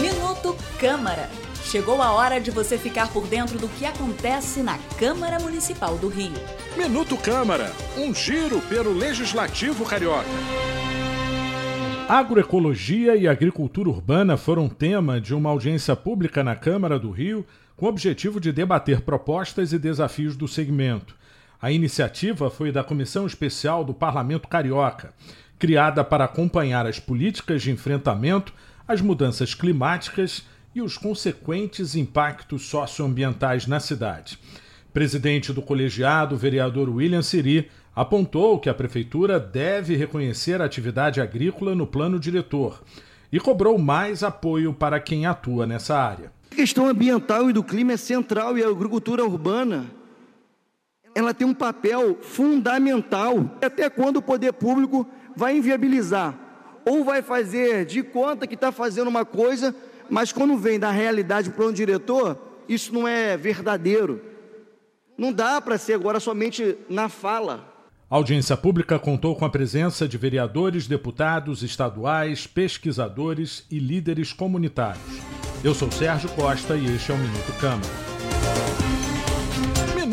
Minuto Câmara. Chegou a hora de você ficar por dentro do que acontece na Câmara Municipal do Rio. Minuto Câmara, um giro pelo Legislativo Carioca. Agroecologia e agricultura urbana foram tema de uma audiência pública na Câmara do Rio, com o objetivo de debater propostas e desafios do segmento. A iniciativa foi da Comissão Especial do Parlamento Carioca, criada para acompanhar as políticas de enfrentamento às mudanças climáticas e os consequentes impactos socioambientais na cidade. Presidente do colegiado, vereador William Siri, apontou que a prefeitura deve reconhecer a atividade agrícola no plano diretor e cobrou mais apoio para quem atua nessa área. A questão ambiental e do clima é central e a agricultura urbana ela tem um papel fundamental. Até quando o poder público vai inviabilizar ou vai fazer de conta que está fazendo uma coisa, mas quando vem da realidade para o diretor, isso não é verdadeiro. Não dá para ser agora somente na fala. A audiência pública contou com a presença de vereadores, deputados estaduais, pesquisadores e líderes comunitários. Eu sou Sérgio Costa e este é o Minuto Câmara.